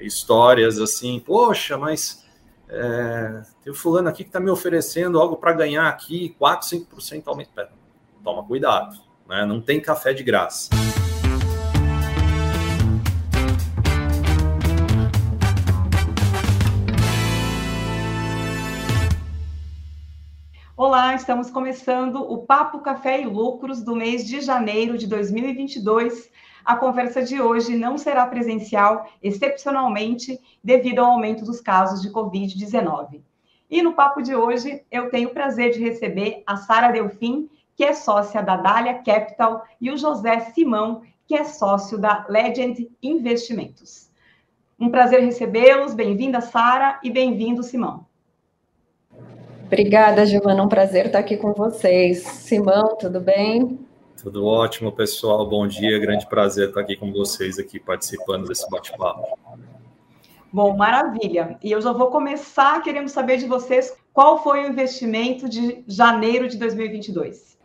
histórias assim, poxa, mas é, tem o fulano aqui que está me oferecendo algo para ganhar aqui 4, 5% aumento. Pera, toma cuidado, né? não tem café de graça. Olá, estamos começando o Papo Café e Lucros do mês de janeiro de 2022. A conversa de hoje não será presencial, excepcionalmente, devido ao aumento dos casos de Covid-19. E no papo de hoje, eu tenho o prazer de receber a Sara Delfim, que é sócia da Dália Capital, e o José Simão, que é sócio da Legend Investimentos. Um prazer recebê-los. Bem-vinda, Sara, e bem-vindo, Simão. Obrigada, Giovana. Um prazer estar aqui com vocês. Simão, tudo bem? Tudo ótimo, pessoal. Bom dia. Grande prazer estar aqui com vocês, aqui participando desse bate-papo. Bom, maravilha. E eu já vou começar querendo saber de vocês qual foi o investimento de janeiro de 2022.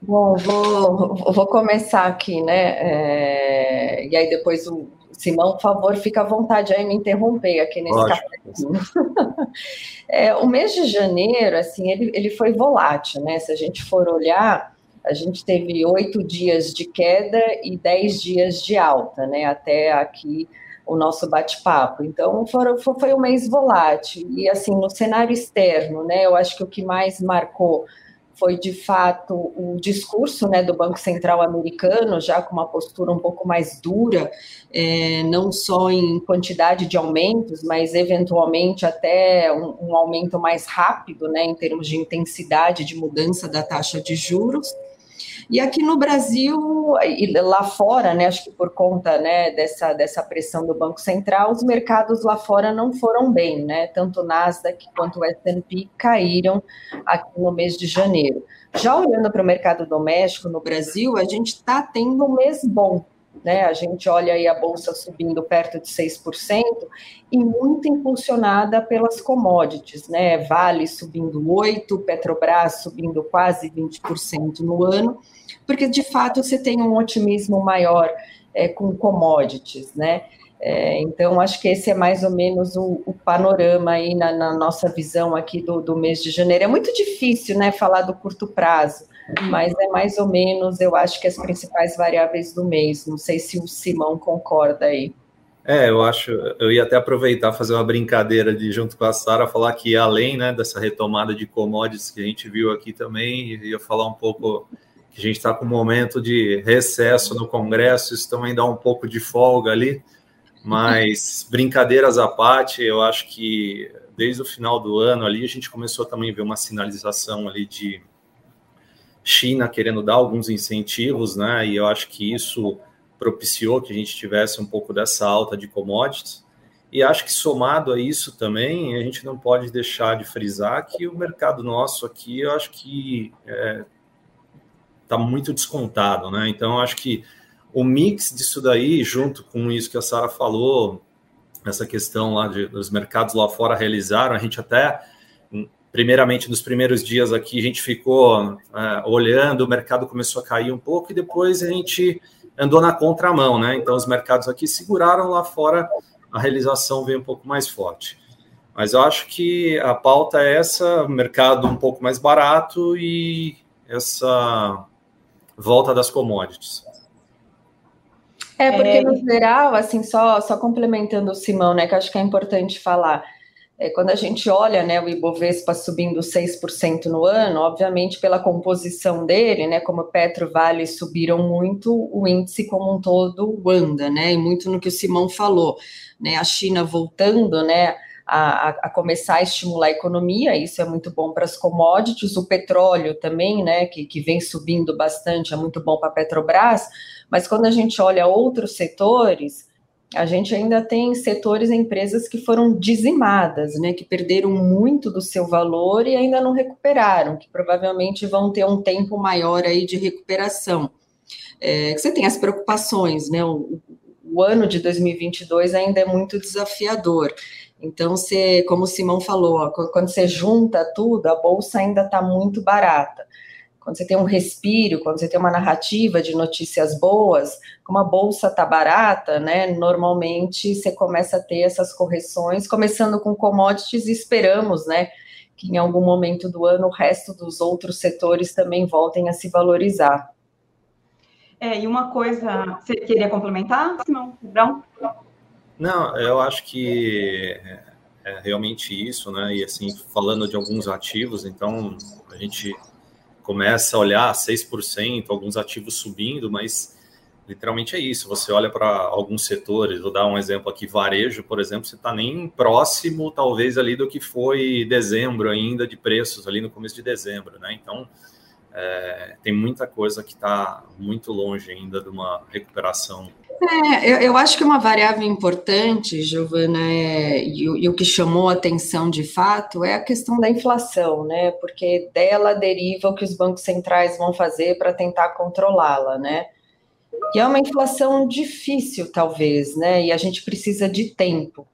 Bom, vou, vou começar aqui, né? É, e aí depois o Simão, por favor, fica à vontade aí me interromper aqui nesse é, o mês de janeiro, assim, ele, ele foi volátil, né? Se a gente for olhar, a gente teve oito dias de queda e dez dias de alta, né? Até aqui o nosso bate-papo. Então, foi, foi um mês volátil. E, assim, no cenário externo, né? Eu acho que o que mais marcou foi de fato o discurso né, do Banco Central americano, já com uma postura um pouco mais dura, é, não só em quantidade de aumentos, mas eventualmente até um, um aumento mais rápido né, em termos de intensidade de mudança da taxa de juros. E aqui no Brasil e lá fora, né, acho que por conta né, dessa, dessa pressão do Banco Central, os mercados lá fora não foram bem, né? Tanto o Nasdaq quanto o S&P caíram aqui no mês de janeiro. Já olhando para o mercado doméstico no Brasil, a gente está tendo um mês bom, né? A gente olha aí a bolsa subindo perto de 6% e muito impulsionada pelas commodities, né? Vale subindo 8, Petrobras subindo quase 20% no ano, porque de fato você tem um otimismo maior é, com commodities, né? É, então, acho que esse é mais ou menos o, o panorama aí na, na, nossa visão aqui do, do mês de janeiro. É muito difícil, né, falar do curto prazo, mas é mais ou menos, eu acho que as principais variáveis do mês. Não sei se o Simão concorda aí. É, eu acho, eu ia até aproveitar fazer uma brincadeira de junto com a Sara falar que além, né, dessa retomada de commodities que a gente viu aqui também, ia falar um pouco que a gente está com um momento de recesso no Congresso, isso também dá um pouco de folga ali, mas brincadeiras à parte, eu acho que desde o final do ano ali a gente começou também a ver uma sinalização ali de China querendo dar alguns incentivos, né? E eu acho que isso propiciou que a gente tivesse um pouco dessa alta de commodities. E acho que somado a isso também, a gente não pode deixar de frisar que o mercado nosso aqui, eu acho que é, tá muito descontado, né? Então, acho que o mix disso daí, junto com isso que a Sara falou, essa questão lá de, dos mercados lá fora realizaram, a gente até primeiramente nos primeiros dias aqui a gente ficou é, olhando, o mercado começou a cair um pouco e depois a gente andou na contramão, né? Então os mercados aqui seguraram lá fora, a realização veio um pouco mais forte. Mas eu acho que a pauta é essa, mercado um pouco mais barato e essa volta das commodities. É, porque é... no geral, assim, só, só complementando o Simão, né, que acho que é importante falar, é, quando a gente olha né, o Ibovespa subindo 6% no ano, obviamente pela composição dele, né, como Petro Vale subiram muito, o índice como um todo anda, né, e muito no que o Simão falou, né, a China voltando, né, a, a, começar a estimular a economia, isso é muito bom para as commodities, o petróleo também, né, que, que vem subindo bastante, é muito bom para a Petrobras, mas quando a gente olha outros setores, a gente ainda tem setores e empresas que foram dizimadas, né, que perderam muito do seu valor e ainda não recuperaram, que provavelmente vão ter um tempo maior aí de recuperação. É, você tem as preocupações, né, o, o ano de 2022 ainda é muito desafiador. Então, como o Simão falou, quando você junta tudo, a bolsa ainda está muito barata quando você tem um respiro, quando você tem uma narrativa de notícias boas, como a bolsa tá barata, né? Normalmente você começa a ter essas correções, começando com commodities esperamos, né? Que em algum momento do ano o resto dos outros setores também voltem a se valorizar. É, e uma coisa, você queria complementar, Simão? Não? Não, eu acho que é realmente isso, né? E assim, falando de alguns ativos, então a gente começa a olhar 6%, alguns ativos subindo, mas literalmente é isso. Você olha para alguns setores, vou dar um exemplo aqui, varejo, por exemplo, você está nem próximo, talvez, ali do que foi dezembro ainda, de preços ali no começo de dezembro, né? Então, é, tem muita coisa que está muito longe ainda de uma recuperação. É, eu, eu, acho que uma variável importante, Giovana, é, e, e, o que chamou a atenção de fato é a questão da inflação, né? Porque dela deriva o que os bancos centrais vão fazer para tentar controlá-la, né? E é uma inflação difícil, talvez, né? E a gente precisa de tempo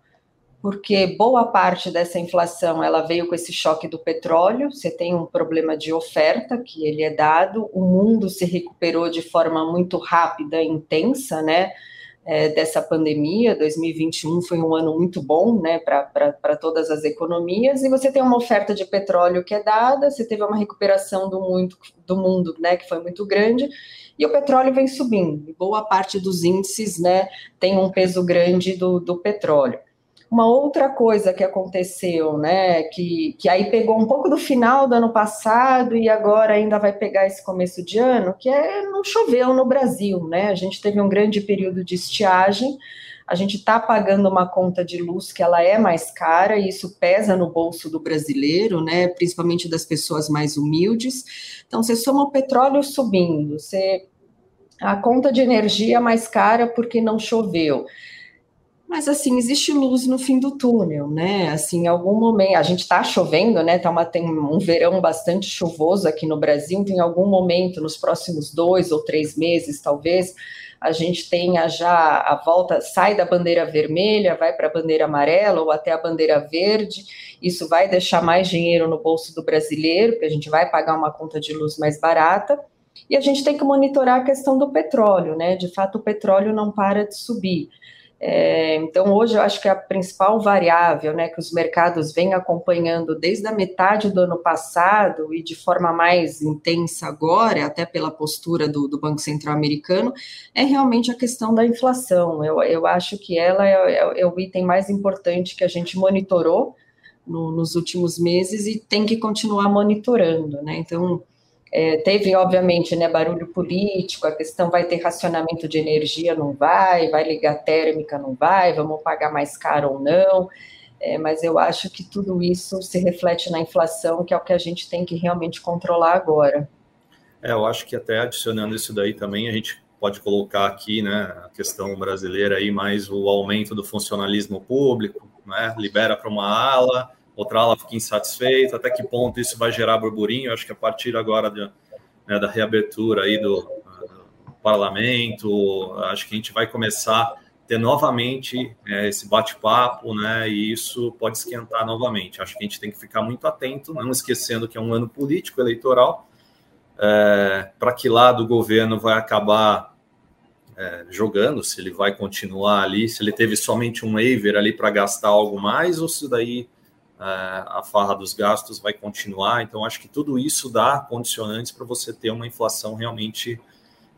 porque boa parte dessa inflação ela veio com esse choque do petróleo. Você tem um problema de oferta que ele é dado. O mundo se recuperou de forma muito rápida e intensa, né? É, dessa pandemia, 2021 foi um ano muito bom né, para todas as economias, e você tem uma oferta de petróleo que é dada, você teve uma recuperação do, muito, do mundo né, que foi muito grande, e o petróleo vem subindo. Boa parte dos índices né, tem um peso grande do, do petróleo. Uma outra coisa que aconteceu, né, que, que aí pegou um pouco do final do ano passado e agora ainda vai pegar esse começo de ano, que é não choveu no Brasil, né? A gente teve um grande período de estiagem, a gente está pagando uma conta de luz que ela é mais cara e isso pesa no bolso do brasileiro, né? Principalmente das pessoas mais humildes. Então, você soma o petróleo subindo, você a conta de energia mais cara porque não choveu. Mas assim, existe luz no fim do túnel, né? Assim, em algum momento, a gente está chovendo, né? Tá uma, tem um verão bastante chuvoso aqui no Brasil, então, em algum momento, nos próximos dois ou três meses, talvez, a gente tenha já a volta, sai da bandeira vermelha, vai para a bandeira amarela ou até a bandeira verde. Isso vai deixar mais dinheiro no bolso do brasileiro, porque a gente vai pagar uma conta de luz mais barata. E a gente tem que monitorar a questão do petróleo, né? De fato, o petróleo não para de subir. É, então, hoje eu acho que a principal variável né, que os mercados vêm acompanhando desde a metade do ano passado e de forma mais intensa agora, até pela postura do, do Banco Central americano, é realmente a questão da inflação. Eu, eu acho que ela é, é, é o item mais importante que a gente monitorou no, nos últimos meses e tem que continuar monitorando. Né? Então, é, teve, obviamente, né, barulho político, a questão vai ter racionamento de energia, não vai, vai ligar térmica, não vai, vamos pagar mais caro ou não. É, mas eu acho que tudo isso se reflete na inflação, que é o que a gente tem que realmente controlar agora. É, eu acho que até adicionando isso daí também, a gente pode colocar aqui, né, a questão brasileira aí, mais o aumento do funcionalismo público, né, libera para uma ala, outra ala fica insatisfeita, até que ponto isso vai gerar burburinho? Acho que a partir agora de, né, da reabertura aí do, do, parlamento, acho que a gente vai começar a ter novamente é, esse bate-papo, né? E isso pode esquentar novamente. Acho que a gente tem que ficar muito atento, não esquecendo que é um ano político eleitoral. É, para que lado o governo vai acabar é, jogando, se ele vai continuar ali, se ele teve somente um waiver ali para gastar algo mais, ou se daí a farra dos gastos vai continuar. Então, acho que tudo isso dá condicionantes para você ter uma inflação realmente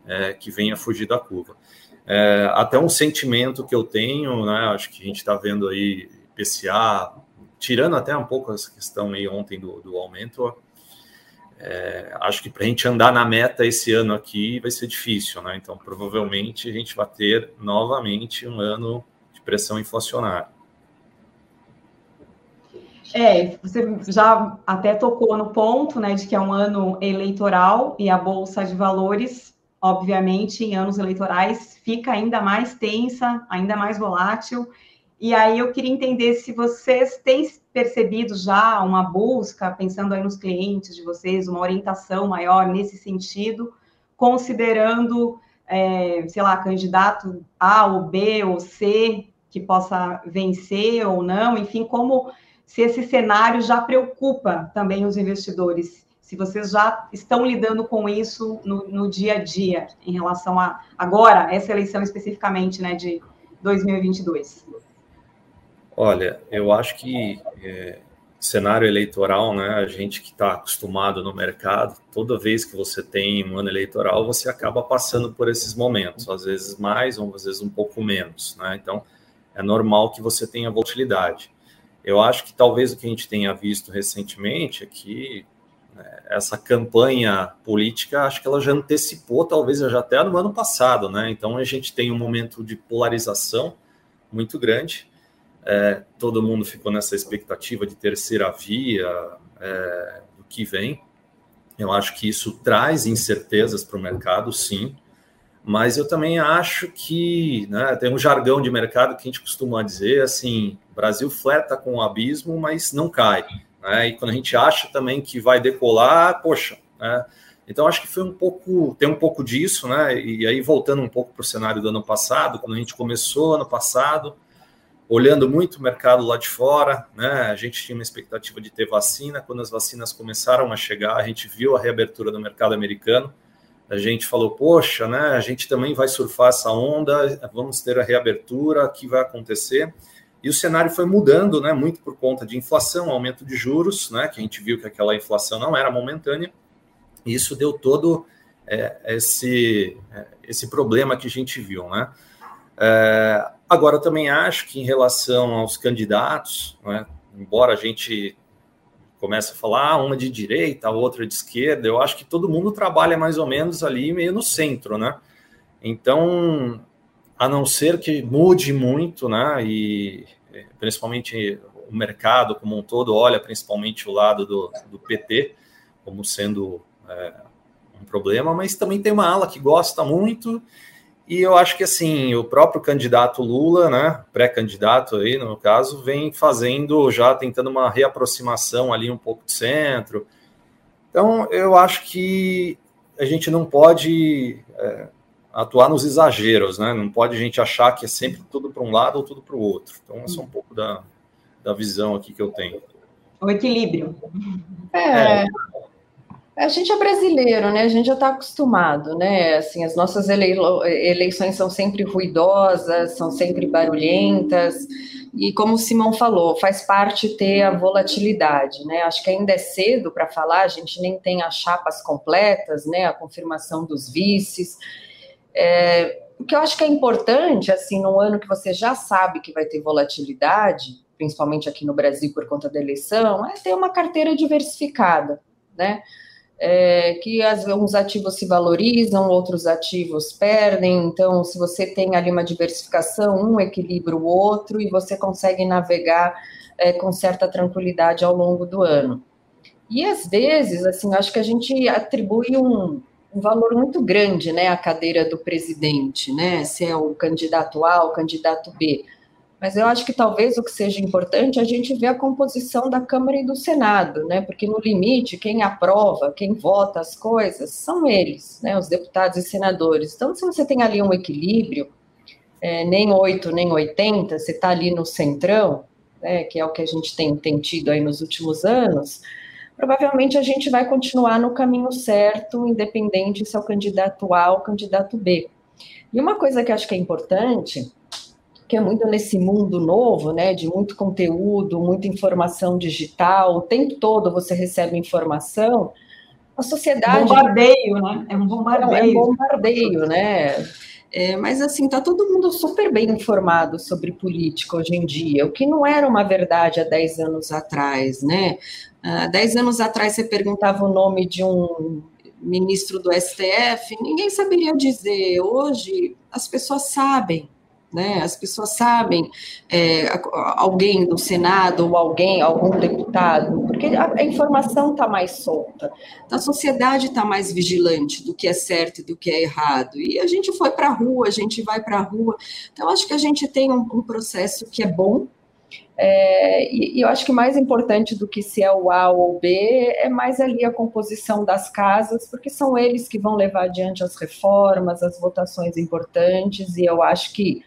é, que venha fugir da curva. É, até um sentimento que eu tenho, né, acho que a gente está vendo aí PCA, tirando até um pouco essa questão aí ontem do, do aumento, é, acho que para a gente andar na meta esse ano aqui vai ser difícil, né? Então, provavelmente a gente vai ter novamente um ano de pressão inflacionária. É, você já até tocou no ponto, né, de que é um ano eleitoral e a bolsa de valores, obviamente, em anos eleitorais fica ainda mais tensa, ainda mais volátil. E aí eu queria entender se vocês têm percebido já uma busca, pensando aí nos clientes de vocês, uma orientação maior nesse sentido, considerando, é, sei lá, candidato A ou B ou C que possa vencer ou não, enfim, como se esse cenário já preocupa também os investidores, se vocês já estão lidando com isso no, no dia a dia, em relação a agora, essa eleição especificamente, né, de 2022. Olha, eu acho que é, cenário eleitoral, né, a gente que está acostumado no mercado, toda vez que você tem um ano eleitoral, você acaba passando por esses momentos, às vezes mais, ou às vezes um pouco menos, né? Então, é normal que você tenha volatilidade. Eu acho que talvez o que a gente tenha visto recentemente é que né, essa campanha política, acho que ela já antecipou, talvez já até no ano passado, né? Então, a gente tem um momento de polarização muito grande, é, todo mundo ficou nessa expectativa de terceira via é, do que vem. Eu acho que isso traz incertezas para o mercado, sim. Mas eu também acho que né, tem um jargão de mercado que a gente costuma dizer assim: Brasil fleta com o abismo, mas não cai. Né? E quando a gente acha também que vai decolar, poxa, né? Então acho que foi um pouco, tem um pouco disso, né? E aí voltando um pouco para o cenário do ano passado, quando a gente começou ano passado, olhando muito o mercado lá de fora, né? A gente tinha uma expectativa de ter vacina. Quando as vacinas começaram a chegar, a gente viu a reabertura do mercado americano. A gente falou, poxa, né? A gente também vai surfar essa onda, vamos ter a reabertura, o que vai acontecer? E o cenário foi mudando, né? Muito por conta de inflação, aumento de juros, né? Que a gente viu que aquela inflação não era momentânea. E isso deu todo é, esse, é, esse problema que a gente viu, né? É, agora, também acho que em relação aos candidatos, né, embora a gente comece a falar ah, uma de direita, outra de esquerda, eu acho que todo mundo trabalha mais ou menos ali meio no centro, né? Então, a não ser que mude muito, né? E principalmente o mercado como um todo olha principalmente o lado do, do PT como sendo é, um problema, mas também tem uma ala que gosta muito e eu acho que assim, o próprio candidato Lula, né, pré-candidato aí no caso, vem fazendo já tentando uma reaproximação ali um pouco de centro. Então, eu acho que a gente não pode é, atuar nos exageros, né? Não pode a gente achar que é sempre tudo para um lado ou tudo para o outro. Então, essa é um pouco da, da visão aqui que eu tenho. O equilíbrio. É, é. A gente é brasileiro, né? A gente já está acostumado, né? Assim, as nossas eleições são sempre ruidosas, são sempre barulhentas. E como o Simão falou, faz parte ter a volatilidade, né? Acho que ainda é cedo para falar, a gente nem tem as chapas completas, né? A confirmação dos vices. É, o que eu acho que é importante, assim, num ano que você já sabe que vai ter volatilidade, principalmente aqui no Brasil por conta da eleição, é ter uma carteira diversificada, né? É, que as, uns ativos se valorizam, outros ativos perdem. Então, se você tem ali uma diversificação, um equilibra o outro e você consegue navegar é, com certa tranquilidade ao longo do ano. E às vezes, assim, acho que a gente atribui um, um valor muito grande, né, à cadeira do presidente, né, se é o candidato A ou o candidato B. Mas eu acho que talvez o que seja importante é a gente ver a composição da Câmara e do Senado, né? Porque no limite, quem aprova, quem vota as coisas são eles, né? Os deputados e senadores. Então, se você tem ali um equilíbrio, é, nem 8, nem 80, você está ali no centrão, né? Que é o que a gente tem, tem tido aí nos últimos anos provavelmente a gente vai continuar no caminho certo, independente se é o candidato A ou o candidato B. E uma coisa que acho que é importante que é muito nesse mundo novo, né, de muito conteúdo, muita informação digital, o tempo todo você recebe informação, a sociedade... Bombardeio, né? É um bombardeio. É um bombardeio, né? É, mas assim, tá todo mundo super bem informado sobre política hoje em dia, o que não era uma verdade há 10 anos atrás, né? Há 10 anos atrás você perguntava o nome de um ministro do STF, ninguém saberia dizer. Hoje as pessoas sabem, né? As pessoas sabem é, alguém do Senado ou alguém, algum deputado, porque a, a informação está mais solta. A sociedade está mais vigilante do que é certo e do que é errado. E a gente foi para a rua, a gente vai para a rua. Então, acho que a gente tem um, um processo que é bom, é, e, e, eu acho que mais importante do que se é o A ou o B é mais ali a composição das casas, porque são eles que vão levar adiante as reformas, as votações importantes, e eu acho que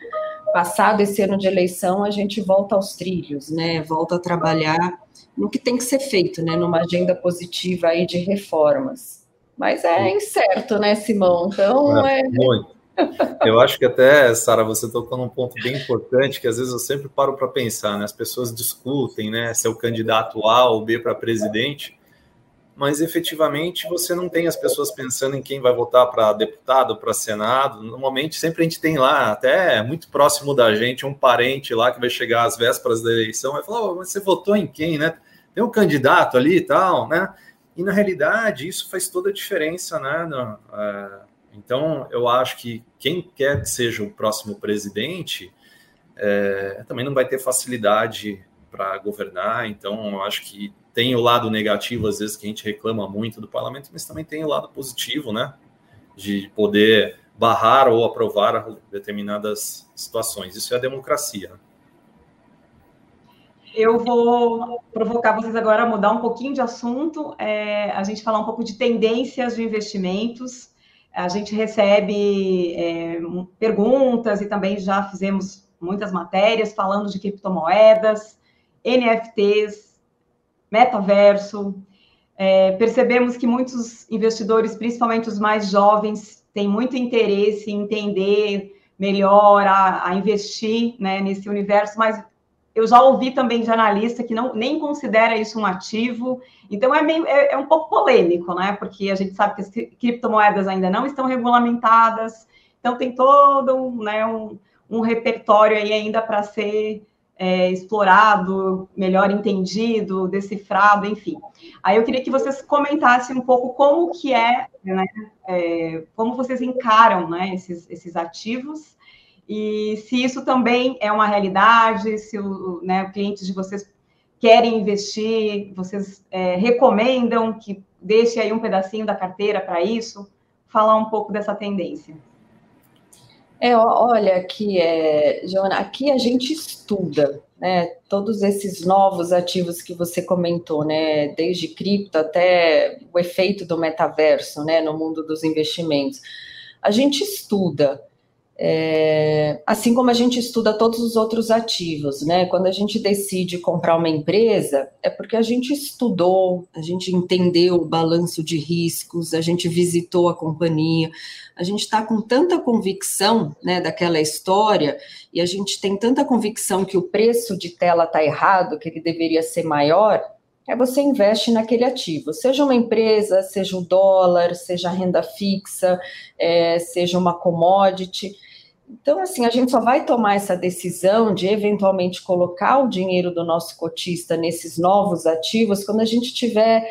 passado esse ano de eleição, a gente volta aos trilhos, né? Volta a trabalhar no que tem que ser feito, né? Numa agenda positiva aí de reformas. Mas é incerto, né, Simão? Então é. é... Muito. Eu acho que até, Sara, você tocou num ponto bem importante que às vezes eu sempre paro para pensar, né? As pessoas discutem, né? Se é o candidato A ou B para presidente, mas efetivamente você não tem as pessoas pensando em quem vai votar para deputado, para senado. Normalmente, sempre a gente tem lá, até muito próximo da gente, um parente lá que vai chegar às vésperas da eleição vai falar: oh, mas você votou em quem, né? Tem um candidato ali e tal, né? E na realidade, isso faz toda a diferença, né? No, é, então, eu acho que quem quer que seja o próximo presidente é, também não vai ter facilidade para governar. Então, eu acho que tem o lado negativo, às vezes, que a gente reclama muito do parlamento, mas também tem o lado positivo, né? De poder barrar ou aprovar determinadas situações. Isso é a democracia. Eu vou provocar vocês agora a mudar um pouquinho de assunto, é, a gente falar um pouco de tendências de investimentos. A gente recebe é, perguntas e também já fizemos muitas matérias falando de criptomoedas, NFTs, metaverso. É, percebemos que muitos investidores, principalmente os mais jovens, têm muito interesse em entender melhor, a, a investir né, nesse universo, mas eu já ouvi também de analista que não nem considera isso um ativo. Então é, meio, é, é, um pouco polêmico, né? Porque a gente sabe que as criptomoedas ainda não estão regulamentadas, então tem todo um, né, um, um repertório aí ainda para ser é, explorado, melhor entendido, decifrado, enfim. Aí eu queria que vocês comentassem um pouco como que é, né, é, como vocês encaram né, esses, esses ativos e se isso também é uma realidade, se o, né, clientes de vocês querem investir, vocês é, recomendam que deixe aí um pedacinho da carteira para isso, falar um pouco dessa tendência. É, olha, aqui é, Joana, aqui a gente estuda, né, todos esses novos ativos que você comentou, né, desde cripto até o efeito do metaverso, né, no mundo dos investimentos. A gente estuda, é, assim como a gente estuda todos os outros ativos, né? Quando a gente decide comprar uma empresa, é porque a gente estudou, a gente entendeu o balanço de riscos, a gente visitou a companhia, a gente está com tanta convicção né, daquela história e a gente tem tanta convicção que o preço de tela está errado, que ele deveria ser maior, é você investe naquele ativo, seja uma empresa, seja o dólar, seja renda fixa, é, seja uma commodity. Então, assim, a gente só vai tomar essa decisão de eventualmente colocar o dinheiro do nosso cotista nesses novos ativos quando a gente tiver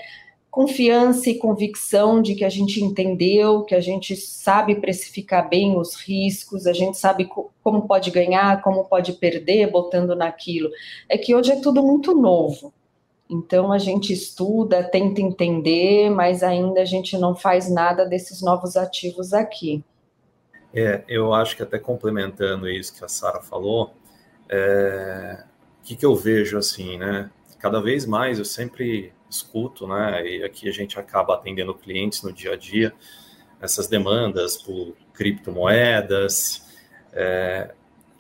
confiança e convicção de que a gente entendeu, que a gente sabe precificar bem os riscos, a gente sabe como pode ganhar, como pode perder botando naquilo. É que hoje é tudo muito novo. Então a gente estuda, tenta entender, mas ainda a gente não faz nada desses novos ativos aqui. É, eu acho que até complementando isso que a Sara falou, é, o que, que eu vejo assim, né? Cada vez mais eu sempre escuto, né? E aqui a gente acaba atendendo clientes no dia a dia, essas demandas por criptomoedas. É,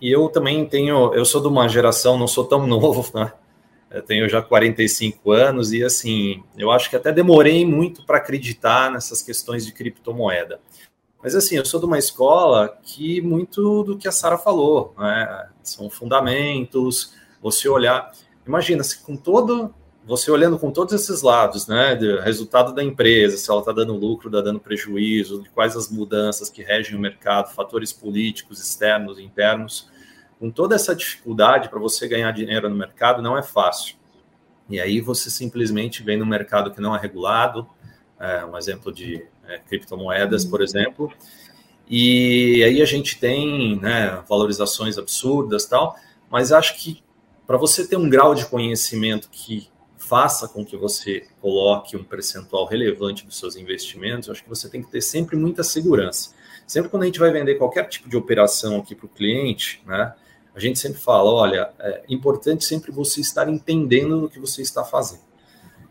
e eu também tenho, eu sou de uma geração, não sou tão novo, né? Eu tenho já 45 anos e assim, eu acho que até demorei muito para acreditar nessas questões de criptomoeda. Mas assim, eu sou de uma escola que muito do que a Sara falou, né? São fundamentos, você olhar. Imagina se com todo você olhando com todos esses lados, né, do resultado da empresa, se ela está dando lucro, está dando prejuízo, de quais as mudanças que regem o mercado, fatores políticos, externos, internos, com toda essa dificuldade para você ganhar dinheiro no mercado não é fácil. E aí você simplesmente vem no mercado que não é regulado, é, um exemplo de é, criptomoedas, por exemplo. E aí a gente tem né, valorizações absurdas tal, mas acho que para você ter um grau de conhecimento que faça com que você coloque um percentual relevante dos seus investimentos, acho que você tem que ter sempre muita segurança. Sempre quando a gente vai vender qualquer tipo de operação aqui para o cliente, né, a gente sempre fala, olha, é importante sempre você estar entendendo o que você está fazendo.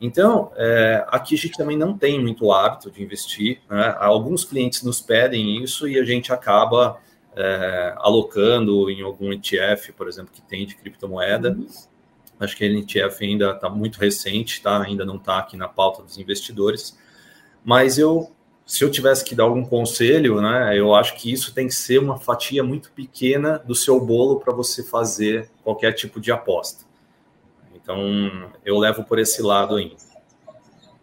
Então, é, aqui a gente também não tem muito hábito de investir. Né? Alguns clientes nos pedem isso e a gente acaba é, alocando em algum ETF, por exemplo, que tem de criptomoeda. Uhum. Acho que a ETF ainda está muito recente, tá? ainda não está aqui na pauta dos investidores. Mas eu, se eu tivesse que dar algum conselho, né, eu acho que isso tem que ser uma fatia muito pequena do seu bolo para você fazer qualquer tipo de aposta. Então, eu levo por esse lado ainda.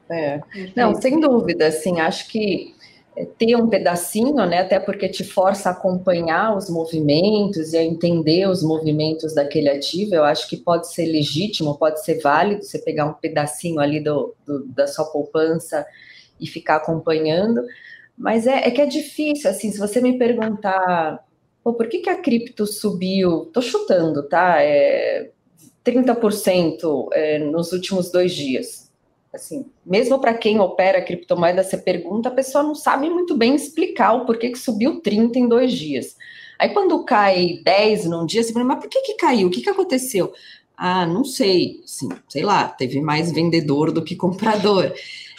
É. Não, sem dúvida, assim, acho que é, ter um pedacinho, né, até porque te força a acompanhar os movimentos e a entender os movimentos daquele ativo, eu acho que pode ser legítimo, pode ser válido você pegar um pedacinho ali do, do da sua poupança e ficar acompanhando, mas é, é, que é difícil, assim, se você me perguntar, Pô, por que, que a cripto subiu, tô chutando, tá, é 30% é, nos últimos dois dias, assim, mesmo para quem opera criptomoeda, você pergunta, a pessoa não sabe muito bem explicar o porquê que subiu 30 em dois dias. Aí quando cai 10 num dia, você pergunta, mas por que, que caiu? O que, que aconteceu? Ah, não sei, sim, sei lá, teve mais vendedor do que comprador.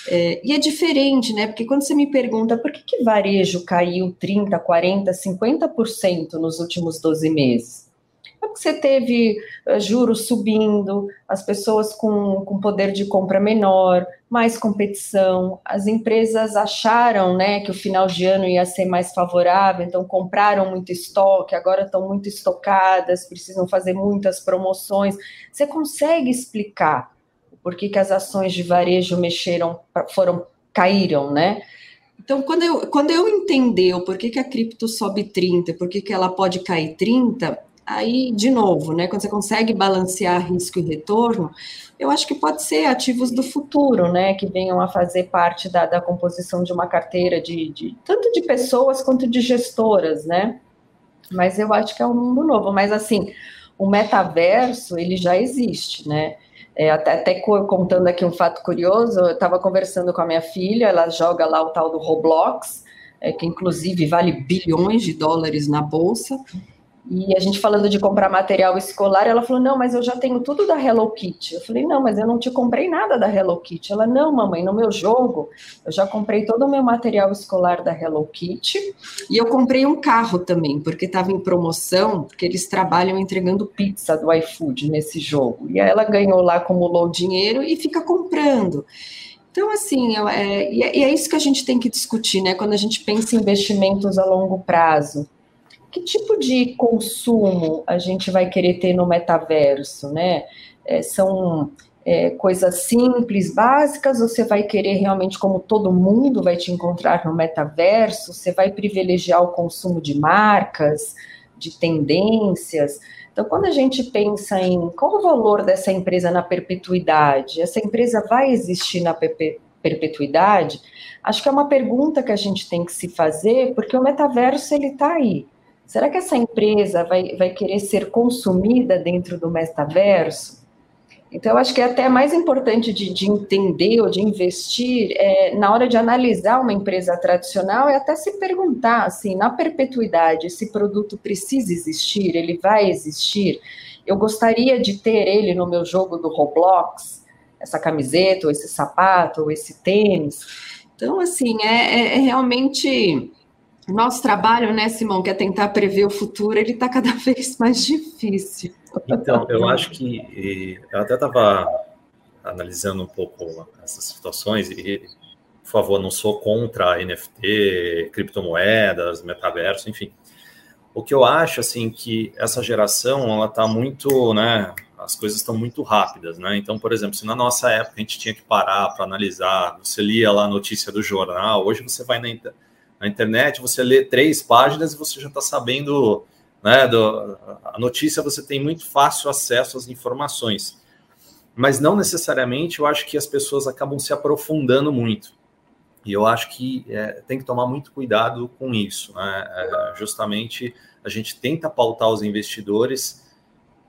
É, e é diferente, né? Porque quando você me pergunta por que, que varejo caiu 30, 40, 50% nos últimos 12 meses? Porque você teve uh, juros subindo, as pessoas com, com poder de compra menor, mais competição, as empresas acharam né, que o final de ano ia ser mais favorável, então compraram muito estoque, agora estão muito estocadas, precisam fazer muitas promoções. Você consegue explicar por que, que as ações de varejo mexeram, foram, caíram, né? Então, quando eu, quando eu entender o porquê que a cripto sobe 30, por que ela pode cair 30, aí, de novo, né, quando você consegue balancear risco e retorno, eu acho que pode ser ativos do futuro, né, que venham a fazer parte da, da composição de uma carteira de, de, tanto de pessoas quanto de gestoras, né, mas eu acho que é um mundo novo, mas assim, o metaverso, ele já existe, né, é, até, até, contando aqui um fato curioso, eu estava conversando com a minha filha, ela joga lá o tal do Roblox, é, que inclusive vale bilhões de dólares na bolsa, e a gente falando de comprar material escolar, ela falou: Não, mas eu já tenho tudo da Hello Kitty. Eu falei: Não, mas eu não te comprei nada da Hello Kitty. Ela: Não, mamãe, no meu jogo eu já comprei todo o meu material escolar da Hello Kitty e eu comprei um carro também, porque estava em promoção, porque eles trabalham entregando pizza do iFood nesse jogo. E aí ela ganhou lá, acumulou dinheiro e fica comprando. Então, assim, é, e é isso que a gente tem que discutir, né? Quando a gente pensa em investimentos a longo prazo que tipo de consumo a gente vai querer ter no metaverso, né? É, são é, coisas simples, básicas, ou você vai querer realmente, como todo mundo vai te encontrar no metaverso, você vai privilegiar o consumo de marcas, de tendências. Então, quando a gente pensa em qual o valor dessa empresa na perpetuidade, essa empresa vai existir na perpetuidade? Acho que é uma pergunta que a gente tem que se fazer, porque o metaverso ele está aí. Será que essa empresa vai, vai querer ser consumida dentro do metaverso? Então, eu acho que é até mais importante de, de entender ou de investir é, na hora de analisar uma empresa tradicional é até se perguntar, assim, na perpetuidade, esse produto precisa existir, ele vai existir? Eu gostaria de ter ele no meu jogo do Roblox, essa camiseta, ou esse sapato, ou esse tênis. Então, assim, é, é, é realmente nosso trabalho, né, Simão, que é tentar prever o futuro, ele está cada vez mais difícil. Então, eu acho que eu até estava analisando um pouco essas situações e, por favor, não sou contra NFT, criptomoedas, metaverso, enfim. O que eu acho, assim, que essa geração, ela está muito, né, as coisas estão muito rápidas, né? Então, por exemplo, se na nossa época a gente tinha que parar para analisar, você lia lá a notícia do jornal, hoje você vai na internet na internet, você lê três páginas e você já está sabendo, né, do, a notícia você tem muito fácil acesso às informações. Mas não necessariamente eu acho que as pessoas acabam se aprofundando muito. E eu acho que é, tem que tomar muito cuidado com isso. Né? É, justamente a gente tenta pautar os investidores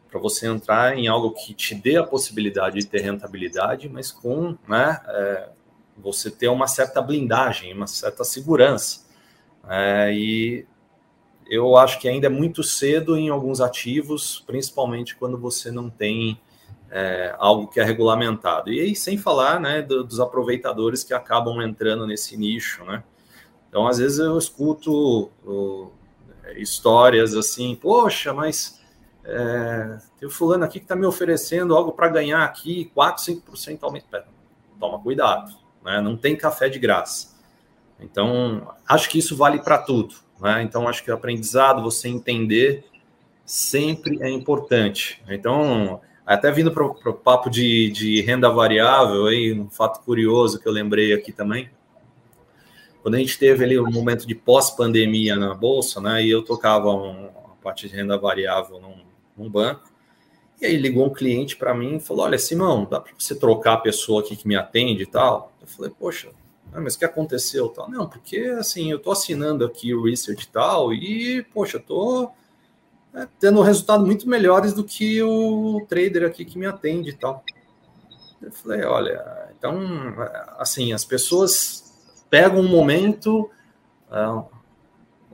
para você entrar em algo que te dê a possibilidade de ter rentabilidade, mas com né, é, você ter uma certa blindagem, uma certa segurança. É, e eu acho que ainda é muito cedo em alguns ativos, principalmente quando você não tem é, algo que é regulamentado. E aí, sem falar né, do, dos aproveitadores que acabam entrando nesse nicho. Né? Então, às vezes eu escuto, é, histórias assim, poxa, mas é, tem o fulano aqui que está me oferecendo algo para ganhar aqui 4, 5% aumento. Pera, toma cuidado, né? não tem café de graça. Então, acho que isso vale para tudo. Né? Então, acho que o aprendizado, você entender, sempre é importante. Então, até vindo para o papo de, de renda variável, aí, um fato curioso que eu lembrei aqui também. Quando a gente teve ali o um momento de pós-pandemia na Bolsa, né, e eu tocava um, uma parte de renda variável num, num banco, e aí ligou um cliente para mim e falou: Olha, Simão, dá para você trocar a pessoa aqui que me atende e tal? Eu falei: Poxa, mas o que aconteceu? Tal? Não, porque assim, eu estou assinando aqui o research e tal, e poxa, estou é, tendo resultados muito melhores do que o trader aqui que me atende e tal. Eu falei: Olha, então, assim, as pessoas pegam um momento. Uh,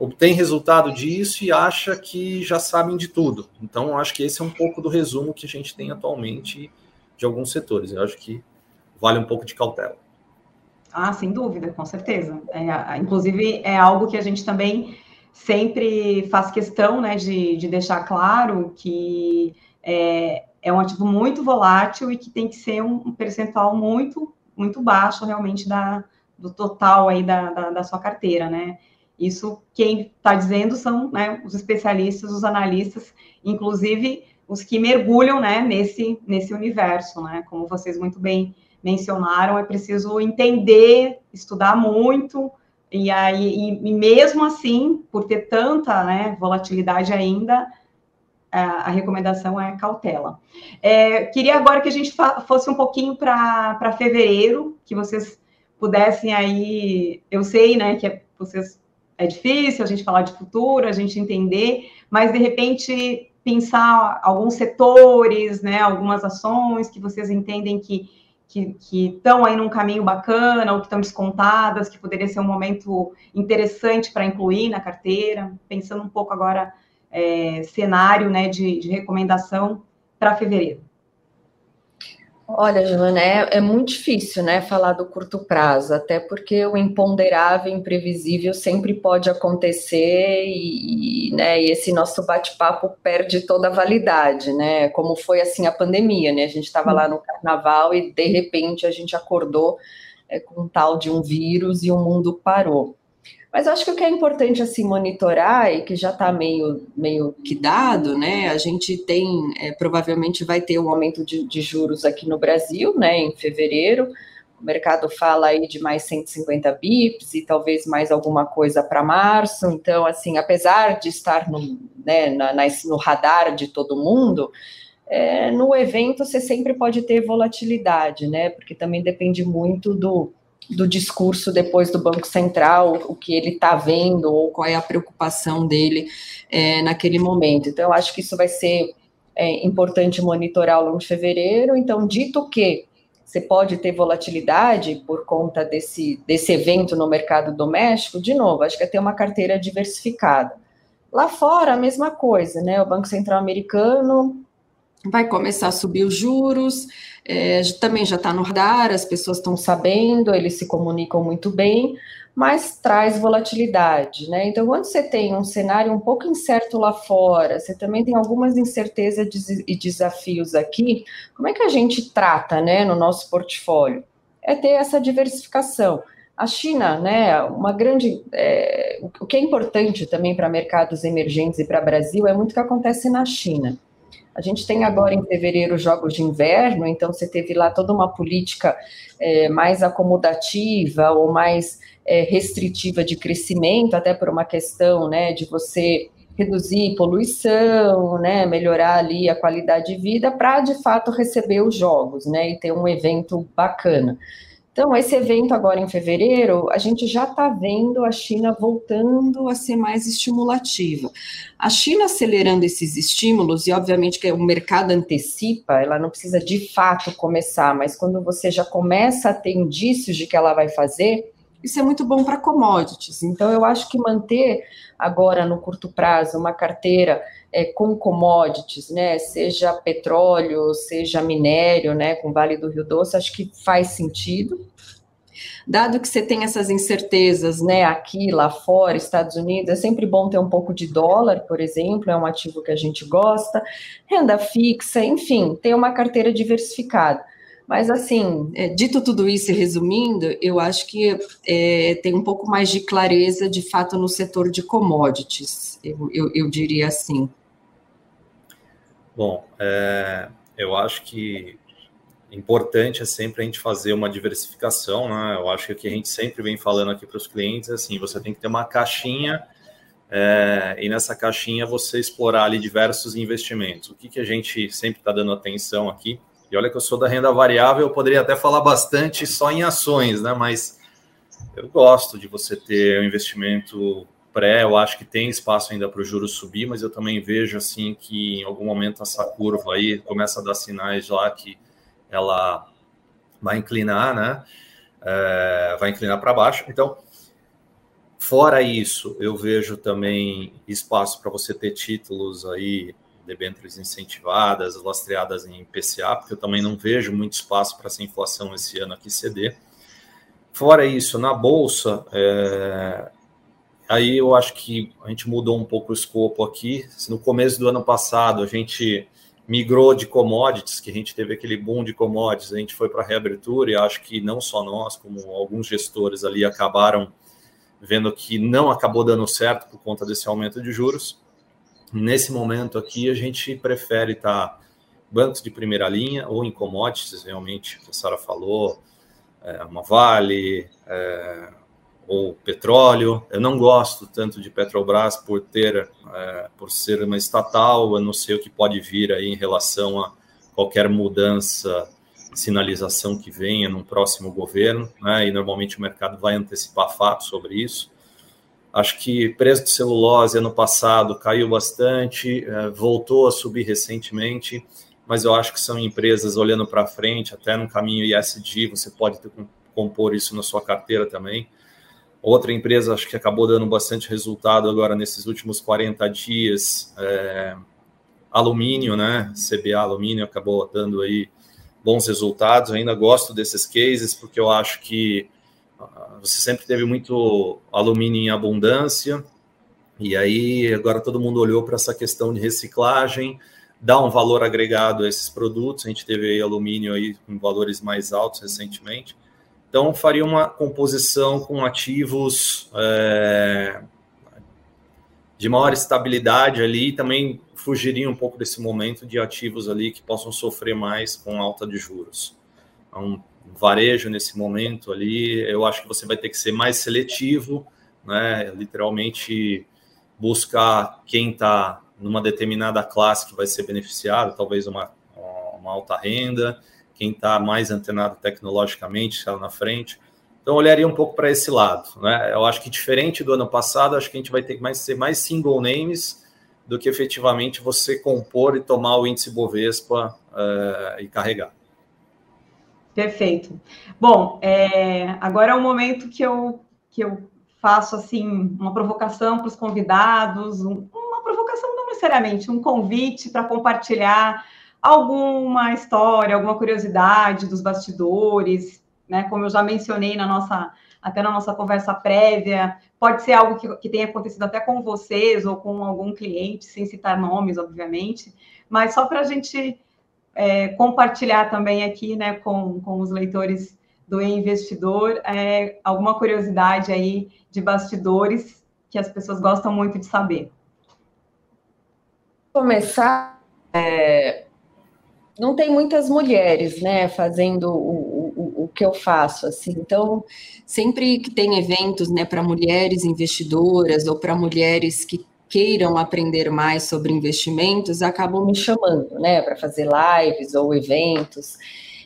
obtém resultado disso e acha que já sabem de tudo. Então, acho que esse é um pouco do resumo que a gente tem atualmente de alguns setores. Eu acho que vale um pouco de cautela. Ah, sem dúvida, com certeza. É, inclusive, é algo que a gente também sempre faz questão né, de, de deixar claro que é, é um ativo muito volátil e que tem que ser um percentual muito, muito baixo realmente da, do total aí da, da, da sua carteira, né? Isso quem está dizendo são né, os especialistas, os analistas, inclusive os que mergulham né, nesse, nesse universo, né? Como vocês muito bem mencionaram, é preciso entender, estudar muito, e aí, e, mesmo assim, por ter tanta né, volatilidade ainda, a, a, recomendação é cautela. É, queria agora que a gente fosse um pouquinho para fevereiro, que vocês pudessem aí, eu sei, né, que é, vocês é difícil a gente falar de futuro, a gente entender, mas de repente pensar alguns setores, né, algumas ações que vocês entendem que que estão aí num caminho bacana ou que estão descontadas, que poderia ser um momento interessante para incluir na carteira, pensando um pouco agora é, cenário né, de, de recomendação para fevereiro. Olha, Joana, é, é, muito difícil, né, falar do curto prazo, até porque o imponderável, imprevisível sempre pode acontecer e, e né, e esse nosso bate-papo perde toda a validade, né, como foi assim a pandemia, né, a gente estava lá no carnaval e de repente a gente acordou é, com um tal de um vírus e o mundo parou. Mas acho que o que é importante assim monitorar e que já está meio, meio que dado, né? A gente tem, é, provavelmente vai ter um aumento de, de, juros aqui no Brasil, né? Em fevereiro. O mercado fala aí de mais 150 bips e talvez mais alguma coisa para março. Então, assim, apesar de estar no, né, na, no radar de todo mundo, é, no evento você sempre pode ter volatilidade, né? Porque também depende muito do do discurso depois do Banco Central, o que ele está vendo ou qual é a preocupação dele é, naquele momento. Então, eu acho que isso vai ser é, importante monitorar ao longo de fevereiro. Então, dito que você pode ter volatilidade por conta desse, desse evento no mercado doméstico, de novo, acho que é ter uma carteira diversificada. Lá fora, a mesma coisa, né? O Banco Central americano vai começar a subir os juros, é, também já está no radar, as pessoas estão sabendo, eles se comunicam muito bem, mas traz volatilidade, né? Então, quando você tem um cenário um pouco incerto lá fora, você também tem algumas incertezas e desafios aqui, como é que a gente trata, né, no nosso portfólio? É ter essa diversificação. A China, né, uma grande. É, o que é importante também para mercados emergentes e para Brasil é muito o que acontece na China. A gente tem agora em fevereiro jogos de inverno, então você teve lá toda uma política é, mais acomodativa ou mais é, restritiva de crescimento, até por uma questão né, de você reduzir poluição, né, melhorar ali a qualidade de vida, para de fato receber os jogos né, e ter um evento bacana. Então, esse evento agora em fevereiro, a gente já está vendo a China voltando a ser mais estimulativa. A China acelerando esses estímulos, e obviamente que o mercado antecipa, ela não precisa de fato começar, mas quando você já começa a ter indícios de que ela vai fazer, isso é muito bom para commodities. Então, eu acho que manter agora no curto prazo uma carteira é, com commodities, né, seja petróleo, seja minério, né, com Vale do Rio Doce, acho que faz sentido. dado que você tem essas incertezas, né, aqui, lá fora, Estados Unidos, é sempre bom ter um pouco de dólar, por exemplo, é um ativo que a gente gosta, renda fixa, enfim, ter uma carteira diversificada. Mas, assim, é, dito tudo isso e resumindo, eu acho que é, tem um pouco mais de clareza, de fato, no setor de commodities, eu, eu, eu diria assim. Bom, é, eu acho que importante é sempre a gente fazer uma diversificação, né? Eu acho que o que a gente sempre vem falando aqui para os clientes é assim, você tem que ter uma caixinha é, e nessa caixinha você explorar ali diversos investimentos. O que, que a gente sempre está dando atenção aqui e olha que eu sou da renda variável, eu poderia até falar bastante só em ações, né? Mas eu gosto de você ter um investimento pré, eu acho que tem espaço ainda para o juros subir, mas eu também vejo assim que em algum momento essa curva aí começa a dar sinais lá que ela vai inclinar, né? É, vai inclinar para baixo. Então, fora isso, eu vejo também espaço para você ter títulos aí debêntures incentivadas, lastreadas em PCA, porque eu também não vejo muito espaço para essa inflação esse ano aqui ceder. Fora isso, na Bolsa, é... aí eu acho que a gente mudou um pouco o escopo aqui. No começo do ano passado, a gente migrou de commodities, que a gente teve aquele boom de commodities, a gente foi para a reabertura e acho que não só nós, como alguns gestores ali acabaram vendo que não acabou dando certo por conta desse aumento de juros. Nesse momento aqui, a gente prefere estar tá bancos de primeira linha ou em commodities, realmente, que a Sara falou, é, uma Vale, é, ou petróleo. Eu não gosto tanto de Petrobras por ter, é, por ser uma estatal, eu não sei o que pode vir aí em relação a qualquer mudança, sinalização que venha no próximo governo, né? E normalmente o mercado vai antecipar fatos sobre isso. Acho que preço de celulose ano passado caiu bastante, é, voltou a subir recentemente, mas eu acho que são empresas olhando para frente, até no caminho ISD, você pode ter, compor isso na sua carteira também. Outra empresa, acho que acabou dando bastante resultado agora nesses últimos 40 dias, é, alumínio, né? CBA Alumínio acabou dando aí bons resultados. Eu ainda gosto desses cases porque eu acho que você sempre teve muito alumínio em abundância, e aí agora todo mundo olhou para essa questão de reciclagem, dá um valor agregado a esses produtos. A gente teve aí alumínio aí com valores mais altos recentemente. Então, faria uma composição com ativos é, de maior estabilidade ali e também fugiria um pouco desse momento de ativos ali que possam sofrer mais com alta de juros. Então, varejo nesse momento ali, eu acho que você vai ter que ser mais seletivo, né? Literalmente buscar quem está numa determinada classe que vai ser beneficiado, talvez uma, uma alta renda, quem está mais antenado tecnologicamente, está na frente. Então, olharia um pouco para esse lado. Né? Eu acho que diferente do ano passado, acho que a gente vai ter que mais, ser mais single names do que efetivamente você compor e tomar o índice Bovespa uh, e carregar. Perfeito. Bom, é, agora é o momento que eu, que eu faço assim uma provocação para os convidados, um, uma provocação não necessariamente, um convite para compartilhar alguma história, alguma curiosidade dos bastidores, né? Como eu já mencionei na nossa até na nossa conversa prévia, pode ser algo que, que tenha acontecido até com vocês ou com algum cliente, sem citar nomes, obviamente, mas só para a gente é, compartilhar também aqui né, com, com os leitores do investidor é, alguma curiosidade aí de bastidores que as pessoas gostam muito de saber. Começar, é, não tem muitas mulheres, né, fazendo o, o, o que eu faço, assim. Então, sempre que tem eventos, né, para mulheres investidoras ou para mulheres que queiram aprender mais sobre investimentos acabam me chamando, né, para fazer lives ou eventos.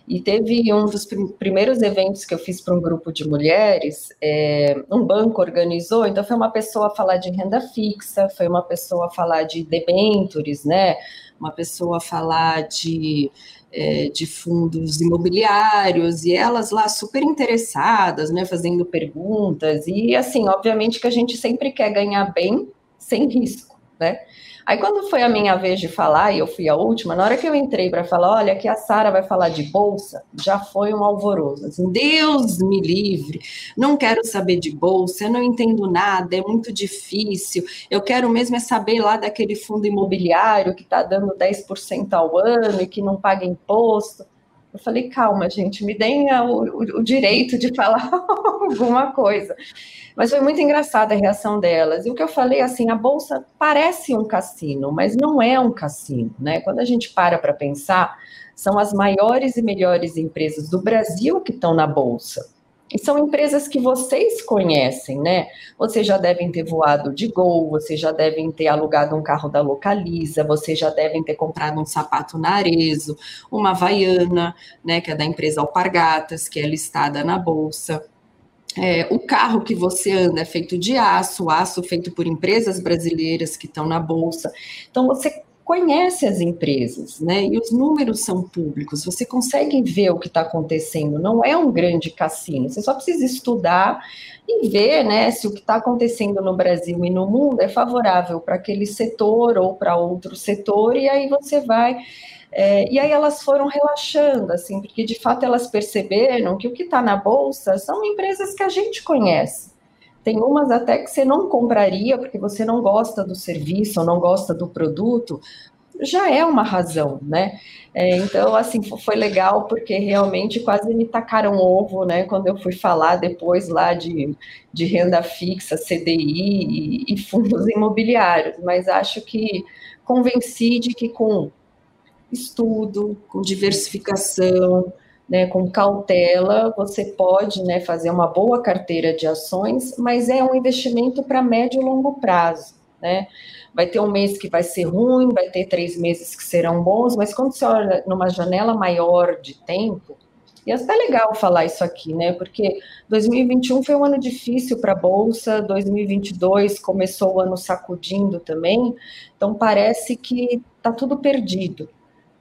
E teve um dos primeiros eventos que eu fiz para um grupo de mulheres, é, um banco organizou, então foi uma pessoa falar de renda fixa, foi uma pessoa falar de debentures, né, uma pessoa falar de é, de fundos imobiliários, e elas lá super interessadas, né, fazendo perguntas, e assim, obviamente que a gente sempre quer ganhar bem sem risco, né? Aí quando foi a minha vez de falar, e eu fui a última, na hora que eu entrei para falar, olha, que a Sara vai falar de bolsa, já foi um alvoroço. Assim, Deus me livre, não quero saber de bolsa, eu não entendo nada, é muito difícil. Eu quero mesmo é saber lá daquele fundo imobiliário que está dando 10% ao ano e que não paga imposto. Eu falei, calma, gente, me deem o, o, direito de falar alguma coisa. Mas foi muito engraçada a reação delas. E o que eu falei, assim, a bolsa parece um cassino, mas não é um cassino, né? Quando a gente para para pensar, são as maiores e melhores empresas do Brasil que estão na bolsa. E são empresas que vocês conhecem, né? Vocês já devem ter voado de Gol, vocês já devem ter alugado um carro da Localiza, vocês já devem ter comprado um sapato na Arezo, uma Havaiana, né, que é da empresa Alpargatas, que é listada na bolsa. É, o carro que você anda é feito de aço, aço feito por empresas brasileiras que estão na bolsa. Então você conhece as empresas, né? E os números são públicos, você consegue ver o que está acontecendo, não é um grande cassino, você só precisa estudar e ver, né, se o que está acontecendo no Brasil e no mundo é favorável para aquele setor ou para outro setor, e aí você vai. É, e aí elas foram relaxando, assim, porque de fato elas perceberam que o que está na bolsa são empresas que a gente conhece. Tem umas até que você não compraria porque você não gosta do serviço ou não gosta do produto, já é uma razão, né? É, então, assim, foi legal porque realmente quase me tacaram ovo, né? Quando eu fui falar depois lá de, de renda fixa, CDI e, e fundos imobiliários, mas acho que convenci de que com estudo, com diversificação, né, com cautela, você pode né, fazer uma boa carteira de ações, mas é um investimento para médio e longo prazo. Né? Vai ter um mês que vai ser ruim, vai ter três meses que serão bons, mas quando você olha numa janela maior de tempo, e é até legal falar isso aqui, né? Porque 2021 foi um ano difícil para a Bolsa, 2022 começou o ano sacudindo também, então parece que está tudo perdido.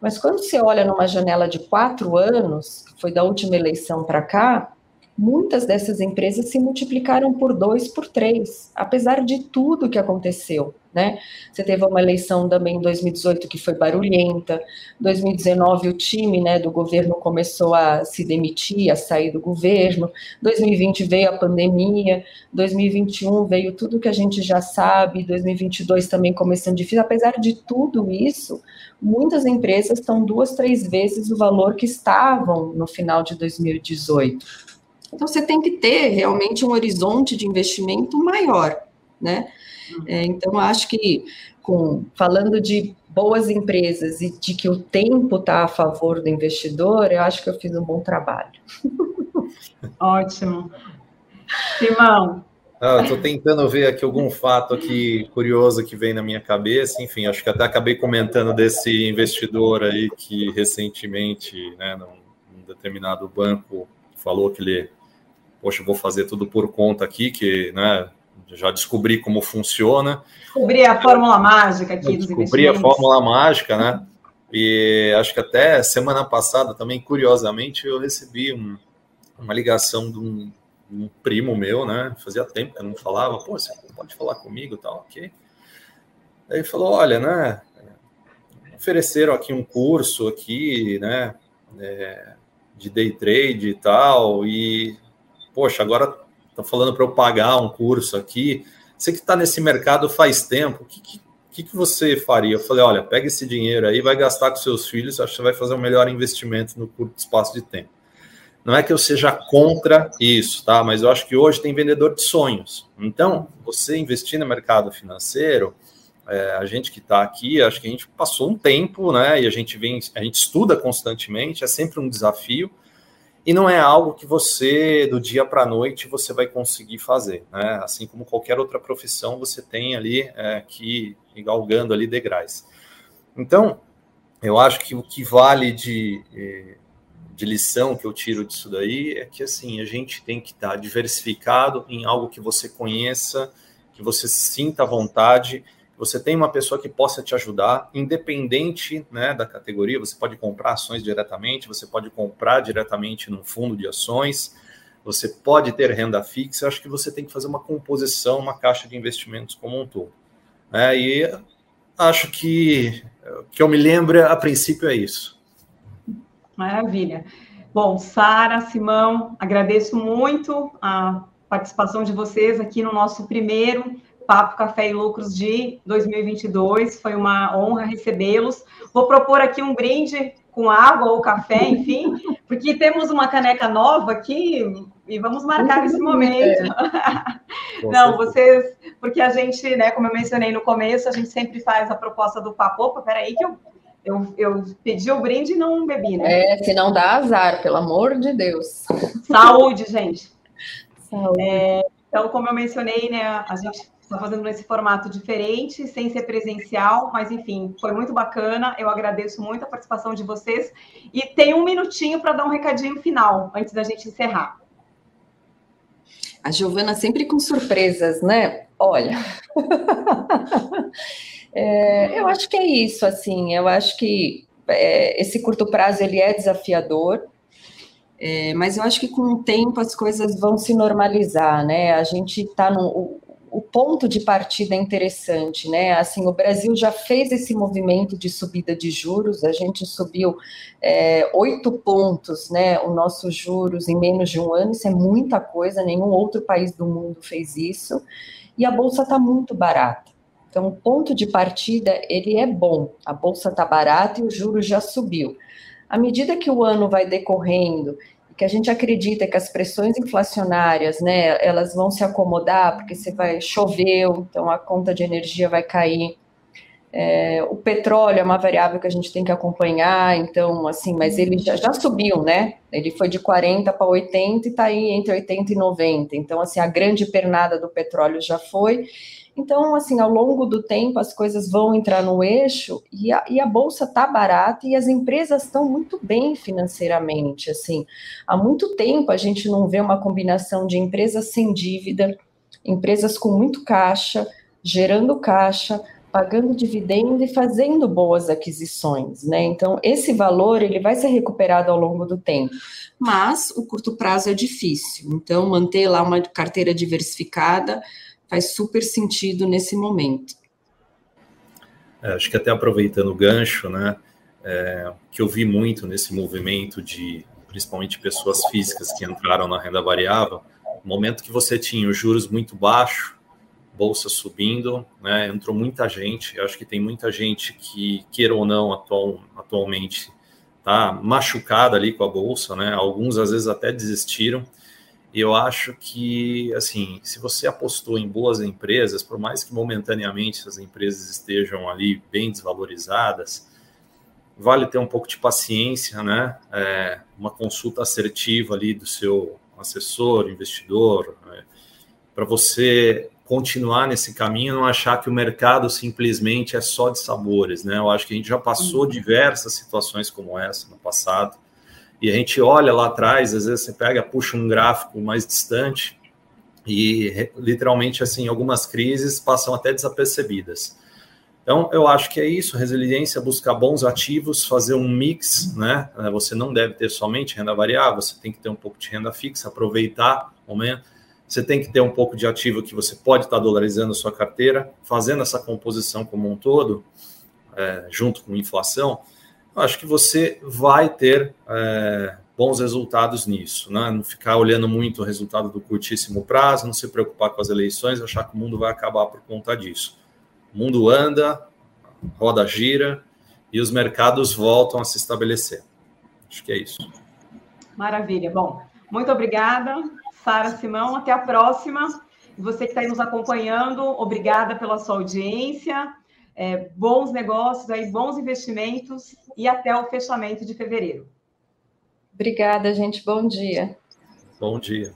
Mas quando você olha numa janela de quatro anos, que foi da última eleição para cá, muitas dessas empresas se multiplicaram por dois, por três, apesar de tudo que aconteceu né? Você teve uma eleição também em 2018 que foi barulhenta, 2019 o time, né, do governo começou a se demitir, a sair do governo, 2020 veio a pandemia, 2021 veio tudo que a gente já sabe, 2022 também começando difícil, apesar de tudo isso, muitas empresas estão duas, três vezes o valor que estavam no final de 2018. Então você tem que ter realmente um horizonte de investimento maior, né? É, então, acho que, com, falando de boas empresas e de que o tempo está a favor do investidor, eu acho que eu fiz um bom trabalho. Ótimo. Simão. Ah, Estou tentando ver aqui algum fato aqui curioso que vem na minha cabeça. Enfim, acho que até acabei comentando desse investidor aí que recentemente, né, num, num determinado banco, falou que ele, poxa, vou fazer tudo por conta aqui, que, né, já descobri como funciona. Descobri a fórmula mágica aqui dos Descobri a fórmula mágica, né? E acho que até semana passada também, curiosamente, eu recebi um, uma ligação de um, um, primo meu, né? Fazia tempo que eu não falava, pô, você pode falar comigo tal, ok. Aí ele falou, olha, né? Ofereceram aqui um curso aqui, né? É, de day trade e tal, e poxa, agora Estão falando para eu pagar um curso aqui. Você que está nesse mercado faz tempo, o que, que, que, você faria? Eu falei, olha, pega esse dinheiro aí, vai gastar com seus filhos, acho que você vai fazer um melhor investimento no curto espaço de tempo. Não é que eu seja contra isso, tá? Mas eu acho que hoje tem vendedor de sonhos. Então, você investir no mercado financeiro, é, a gente que está aqui, acho que a gente passou um tempo, né? E a gente vem, a gente estuda constantemente, é sempre um desafio. E não é algo que você, do dia para a noite, você vai conseguir fazer. Né? Assim como qualquer outra profissão, você tem ali é, que ir galgando ali degraus. Então, eu acho que o que vale de, é, de lição que eu tiro disso daí é que assim a gente tem que estar tá diversificado em algo que você conheça, que você sinta vontade você tem uma pessoa que possa te ajudar, independente né, da categoria. Você pode comprar ações diretamente, você pode comprar diretamente num fundo de ações, você pode ter renda fixa. Acho que você tem que fazer uma composição, uma caixa de investimentos como um todo. Né? E acho que que eu me lembro, a princípio, é isso. Maravilha. Bom, Sara, Simão, agradeço muito a participação de vocês aqui no nosso primeiro Papo Café e Lucros de 2022. Foi uma honra recebê-los. Vou propor aqui um brinde com água ou café, enfim, porque temos uma caneca nova aqui e vamos marcar esse momento. Não, vocês, porque a gente, né, como eu mencionei no começo, a gente sempre faz a proposta do papo. Opa, peraí que eu, eu, eu pedi o brinde e não bebi, né? É, se não dá azar, pelo amor de Deus. Saúde, gente. Saúde. É, então, como eu mencionei, né, a gente está fazendo nesse formato diferente, sem ser presencial, mas enfim, foi muito bacana. Eu agradeço muito a participação de vocês. E tem um minutinho para dar um recadinho final, antes da gente encerrar. A Giovana sempre com surpresas, né? Olha. é, eu acho que é isso, assim. Eu acho que é, esse curto prazo ele é desafiador. É, mas eu acho que com o tempo as coisas vão se normalizar, né? A gente está no o ponto de partida é interessante, né? Assim, o Brasil já fez esse movimento de subida de juros, a gente subiu é, oito pontos, né? O nosso juros em menos de um ano, isso é muita coisa, nenhum outro país do mundo fez isso, e a bolsa está muito barata. Então, o ponto de partida ele é bom. A bolsa está barata e o juros já subiu. À medida que o ano vai decorrendo que a gente acredita que as pressões inflacionárias, né, elas vão se acomodar, porque você vai chover, então a conta de energia vai cair. É, o petróleo é uma variável que a gente tem que acompanhar, então, assim, mas ele já, já subiu, né? Ele foi de 40 para 80 e está aí entre 80 e 90. Então, assim, a grande pernada do petróleo já foi. Então, assim, ao longo do tempo as coisas vão entrar no eixo e a, e a bolsa está barata e as empresas estão muito bem financeiramente. Assim, há muito tempo a gente não vê uma combinação de empresas sem dívida, empresas com muito caixa, gerando caixa, pagando dividendo e fazendo boas aquisições, né? Então, esse valor ele vai ser recuperado ao longo do tempo, mas o curto prazo é difícil. Então, manter lá uma carteira diversificada faz super sentido nesse momento. É, acho que até aproveitando o gancho, né, é, que eu vi muito nesse movimento de, principalmente pessoas físicas que entraram na renda variável, no momento que você tinha os juros muito baixos, bolsa subindo, né, entrou muita gente, acho que tem muita gente que, queira ou não, atual, atualmente está machucada ali com a bolsa, né, alguns às vezes até desistiram, eu acho que, assim, se você apostou em boas empresas, por mais que momentaneamente essas empresas estejam ali bem desvalorizadas, vale ter um pouco de paciência, né? É, uma consulta assertiva ali do seu assessor, investidor, né? para você continuar nesse caminho, não achar que o mercado simplesmente é só de sabores, né? Eu acho que a gente já passou diversas situações como essa no passado e a gente olha lá atrás, às vezes você pega, puxa um gráfico mais distante e literalmente assim algumas crises passam até desapercebidas. Então, eu acho que é isso, resiliência, buscar bons ativos, fazer um mix, né? É, você não deve ter somente renda variável, você tem que ter um pouco de renda fixa, aproveitar o momento. Você tem que ter um pouco de ativo que você pode estar dolarizando a sua carteira, fazendo essa composição como um todo, é, junto com inflação, acho que você vai ter é, bons resultados nisso, né? Não ficar olhando muito o resultado do curtíssimo prazo, não se preocupar com as eleições, achar que o mundo vai acabar por conta disso. O mundo anda, roda gira e os mercados voltam a se estabelecer. Acho que é isso. Maravilha. Bom, muito obrigada, Sara Simão. Até a próxima. Você que está aí nos acompanhando, obrigada pela sua audiência é, bons negócios, aí, bons investimentos e até o fechamento de fevereiro. Obrigada, gente. Bom dia. Bom dia.